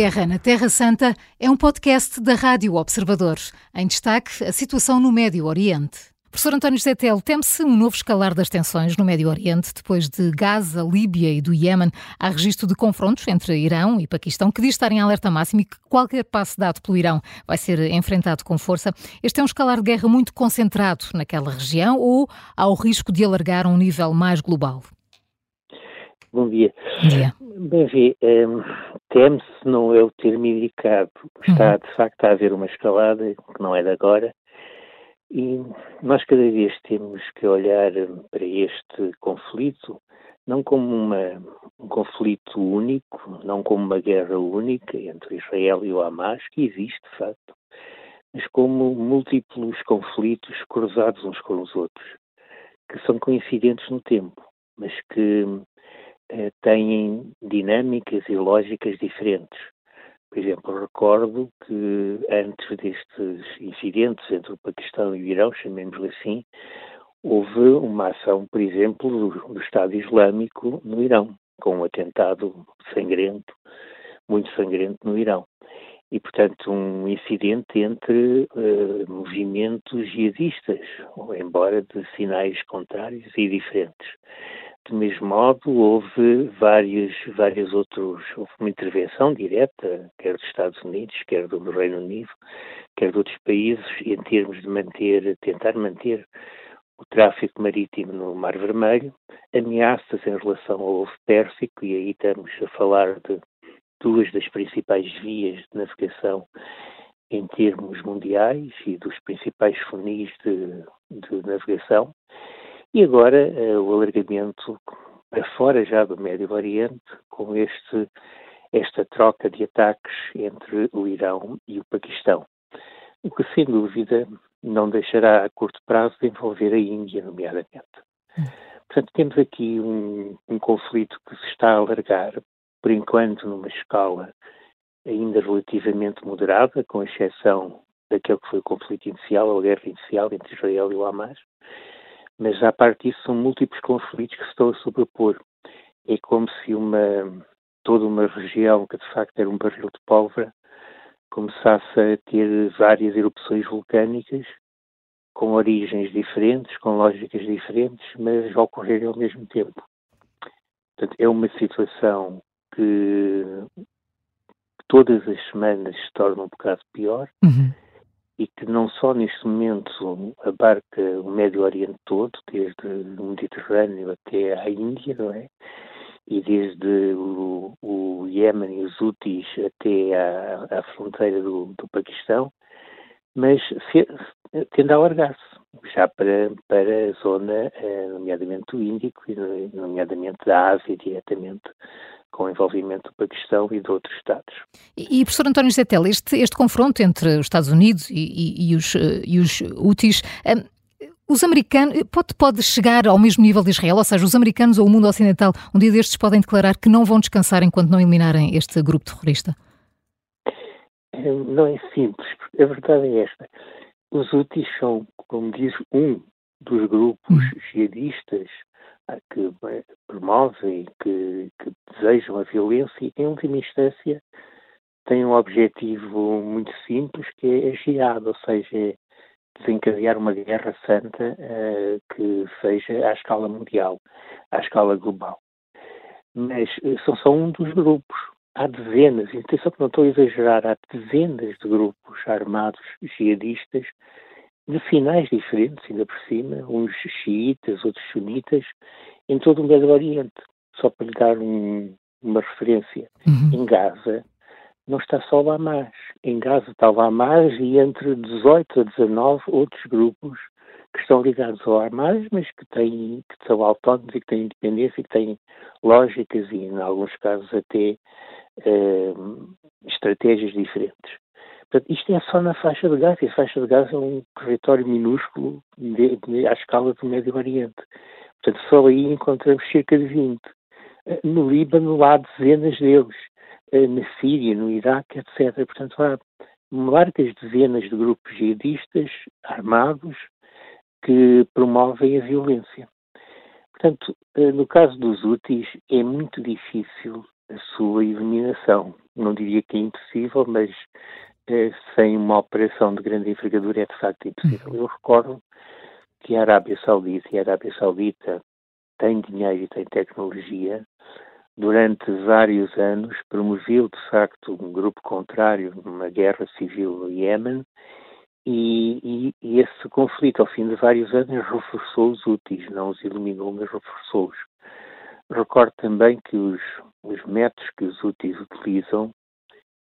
Guerra na Terra Santa é um podcast da Rádio Observador. Em destaque, a situação no Médio Oriente. Professor António José Tel, teme-se um novo escalar das tensões no Médio Oriente, depois de Gaza, Líbia e do Iémen. Há registro de confrontos entre Irão e Paquistão, que diz estar em alerta máximo e que qualquer passo dado pelo Irão vai ser enfrentado com força. Este é um escalar de guerra muito concentrado naquela região ou há o risco de alargar a um nível mais global? Bom dia. Bom dia. Bem, vi, um, teme-se não é o termo indicado. Está, uhum. de facto, a haver uma escalada, que não é de agora, e nós cada vez temos que olhar para este conflito não como uma, um conflito único, não como uma guerra única entre Israel e o Hamas, que existe de facto, mas como múltiplos conflitos cruzados uns com os outros, que são coincidentes no tempo, mas que eh, têm dinâmicas e lógicas diferentes. Por exemplo, recordo que antes destes incidentes entre o Paquistão e o Irão, chamemos-lhe assim, houve uma ação, por exemplo, do, do, Estado Islâmico no Irão, com um atentado sangrento, muito sangrento no Irão. E, portanto, um incidente entre uh, movimentos jihadistas, embora de sinais contrários e diferentes. Do mesmo modo, houve vários, vários outros, houve uma intervenção direta, quer dos Estados Unidos, quer do Reino Unido, quer de outros países, em termos de manter, tentar manter o tráfego marítimo no Mar Vermelho, ameaças em relação ao Golfo Pérsico, e aí estamos a falar de duas das principais vias de navegação em termos mundiais e dos principais funis de, de navegação, e agora uh, o alargamento para fora já do Médio Oriente, com este, esta troca de ataques entre o Irão e o Paquistão. O que, sem dúvida, não deixará a curto prazo de envolver a Índia, nomeadamente. Portanto, temos aqui um, um conflito que se está a alargar, por enquanto, numa escala ainda relativamente moderada, com exceção daquele que foi o conflito inicial, a guerra inicial entre Israel e o Hamas, mas à parte disso são múltiplos conflitos que se estão a sobrepor. É como se uma toda uma região que de facto era um barril de pólvora começasse a ter várias erupções vulcânicas com origens diferentes, com lógicas diferentes, mas ocorrerem ao mesmo tempo. Portanto, é uma situação que todas as semanas se torna um bocado pior. Uhum e que não só neste momento abarca o Médio Oriente todo, desde o Mediterrâneo até à Índia, não é? E desde o, o Iémen e os Houthis até à, à fronteira do, do, Paquistão, mas tende a alargar-se já para, para a zona, eh, nomeadamente do Índico e nomeadamente da Ásia diretamente, com o envolvimento do Paquistão e de outros Estados. E, e professor António Zetel, este, este confronto entre os Estados Unidos e, e, e os, e os um, os americanos, pode, pode chegar ao mesmo nível de Israel, ou seja, os americanos ou o mundo ocidental, um dia destes podem declarar que não vão descansar enquanto não eliminarem este grupo terrorista? Não é simples, a verdade é esta. Os Houthis são, como diz um dos grupos hum. jihadistas que promovem, que, que desejam a violência em última instância, têm um objetivo muito simples, que é a jihad, ou seja, é desencadear uma guerra santa uh, que seja à escala mundial, à escala global. Mas uh, são só um dos grupos. Há dezenas, atenção que não estou a exagerar, há dezenas de grupos armados jihadistas de finais diferentes, ainda por cima, uns xiitas, outros sunitas, em todo o Médio Oriente. Só para lhe dar um, uma referência, uhum. em Gaza não está só o Hamas. Em Gaza está o Hamas e entre 18 a 19 outros grupos que estão ligados ao Hamas, mas que, têm, que são autónomos e que têm independência e que têm lógicas e, em alguns casos, até eh, estratégias diferentes. Portanto, isto é só na faixa de Gaza, e a faixa de Gaza é um território minúsculo de, de, à escala do Médio Oriente. Portanto, só aí encontramos cerca de 20. Eh, no Líbano há dezenas deles, eh, na Síria, no Iraque, etc. Portanto, há largas dezenas de grupos jihadistas armados que promovem a violência. Portanto, eh, no caso dos úteis, é muito difícil a sua eliminação. Não diria que é impossível, mas sem uma operação de grande envergadura é de facto impossível. Eu recordo que a Arábia Saudita, e a Arábia Saudita tem dinheiro e tem tecnologia, durante vários anos promoveu de facto um grupo contrário numa guerra civil no Iêmen e, e, e, esse conflito, ao fim de vários anos, reforçou os úteis, não os eliminou, mas reforçou-os. Recordo também que os, os métodos que os úteis utilizam,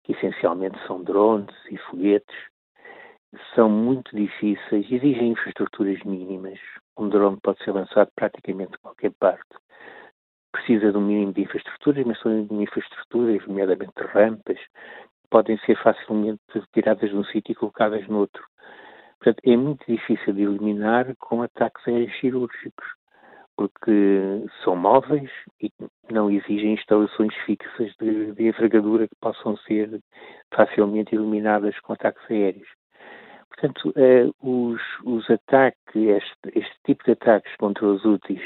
que essencialmente são drones e foguetes, são muito difíceis, exigem infraestruturas mínimas. Um drone pode ser lançado praticamente de qualquer parte. Precisa de um mínimo de infraestruturas, mas são infraestruturas, nomeadamente rampas, podem ser facilmente tiradas de um sítio e colocadas noutro. Portanto, é muito difícil de eliminar com ataques aéreos cirúrgicos, porque são móveis e não exigem instalações fixas de, de envergadura que possam ser facilmente eliminadas com ataques aéreos. Portanto, eh, os, os ataques, este, este tipo de ataques contra os úteis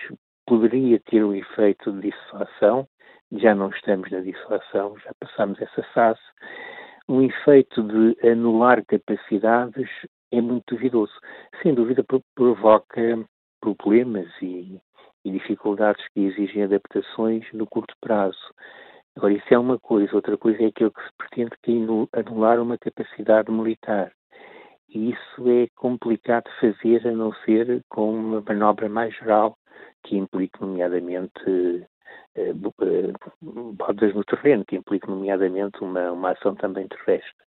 poderia ter um efeito de dissuasão, já não estamos na dissuasão, já passamos essa fase. Um efeito de anular capacidades é muito duvidoso. Sem dúvida provoca problemas e, e dificuldades que exigem adaptações no curto prazo. Agora, isso é uma coisa. Outra coisa é aquilo que se pretende que é anular uma capacidade militar. E isso é complicado de fazer, a não ser com uma manobra mais geral, que implique, nomeadamente, eh, bodas no terreno, que implique, nomeadamente, uma, uma ação também terrestre.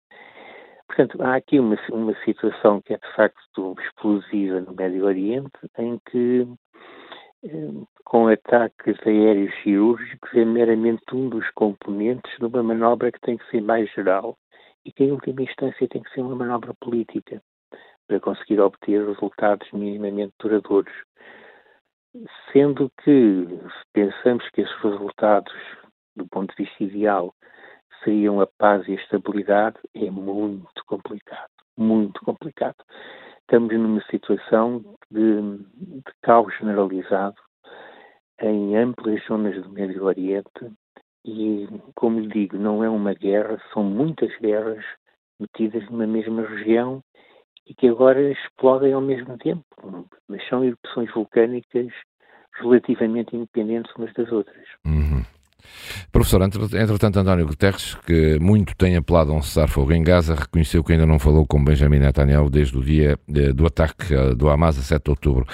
Portanto, há aqui uma, uma situação que é de facto explosiva no Médio Oriente, em que, eh, com ataques aéreos cirúrgicos, é meramente um dos componentes de uma manobra que tem que ser mais geral e que, em última instância, tem que ser uma manobra política para conseguir obter resultados minimamente duradouros. Sendo que pensamos que esses resultados, do ponto de vista ideal, seriam a paz e a estabilidade, é muito complicado. Muito complicado. Estamos numa situação de, de caos generalizado em amplas zonas do Médio Oriente e, como lhe digo, não é uma guerra, são muitas guerras metidas numa mesma região e que agora explodem ao mesmo tempo. Mas são erupções vulcânicas relativamente independentes umas das outras. Uhum. Professor, entretanto, António Guterres, que muito tem apelado a um cessar-fogo em Gaza, reconheceu que ainda não falou com Benjamin Netanyahu desde o dia eh, do ataque eh, do Hamas a 7 de outubro.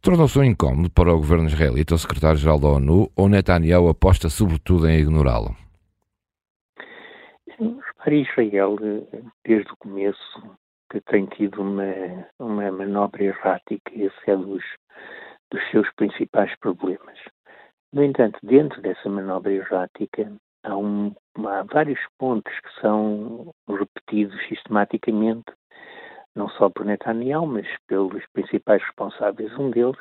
Tornou-se um incómodo para o governo israelita, o secretário-geral da ONU, ou Netanyahu aposta sobretudo em ignorá-lo? Para Israel, desde o começo, que tem tido uma, uma manobra errática, esse é dos, dos seus principais problemas. No entanto, dentro dessa manobra errática, há, um, há vários pontos que são repetidos sistematicamente, não só por Netanyahu, mas pelos principais responsáveis. Um deles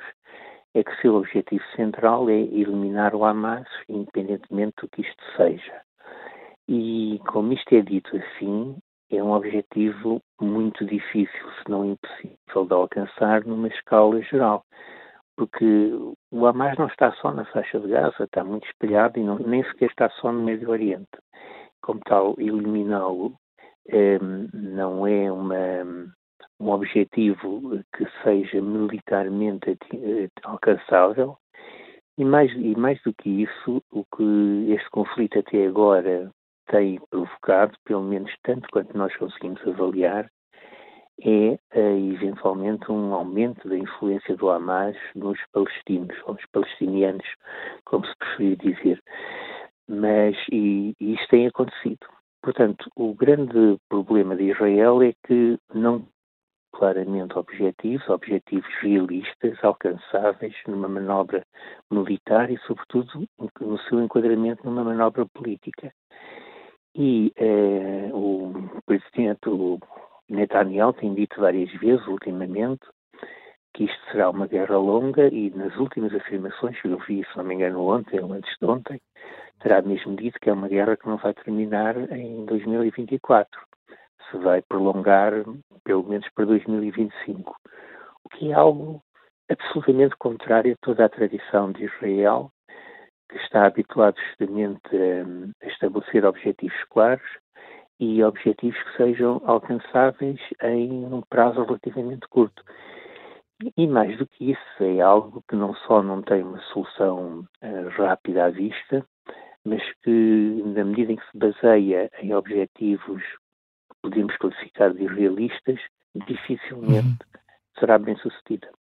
é que seu objetivo central é eliminar o Hamas, independentemente do que isto seja. E, como isto é dito assim, é um objetivo muito difícil, se não impossível, de alcançar numa escala geral porque o Hamas não está só na faixa de Gaza, está muito espalhado e não, nem sequer está só no Médio Oriente. Como tal, eliminá-lo eh, não é uma, um objetivo que seja militarmente eh, alcançável. E mais, e mais do que isso, o que este conflito até agora tem provocado, pelo menos tanto quanto nós conseguimos avaliar, é uh, eventualmente um aumento da influência do Hamas nos palestinos, ou nos palestinianos, como se preferir dizer. Mas, e, e isto tem acontecido. Portanto, o grande problema de Israel é que não claramente objetivos, objetivos realistas, alcançáveis numa manobra militar e, sobretudo, no seu enquadramento numa manobra política. E eh, o presidente, o Netanyahu tem dito várias vezes, ultimamente, que isto será uma guerra longa e nas últimas afirmações que eu vi, se não me engano, ontem ou antes de ontem, terá mesmo dito que é uma guerra que não vai terminar em 2024. Se vai prolongar pelo menos para 2025. O que é algo absolutamente contrário a toda a tradição de Israel, que está habituado justamente a, estabelecer objetivos claros e objetivos que sejam alcançáveis em um prazo relativamente curto. E mais do que isso, é algo que não só não tem uma solução uh, rápida à vista, mas que, na medida em que se baseia em objetivos que podemos classificar de irrealistas, dificilmente uhum. será bem sucedida.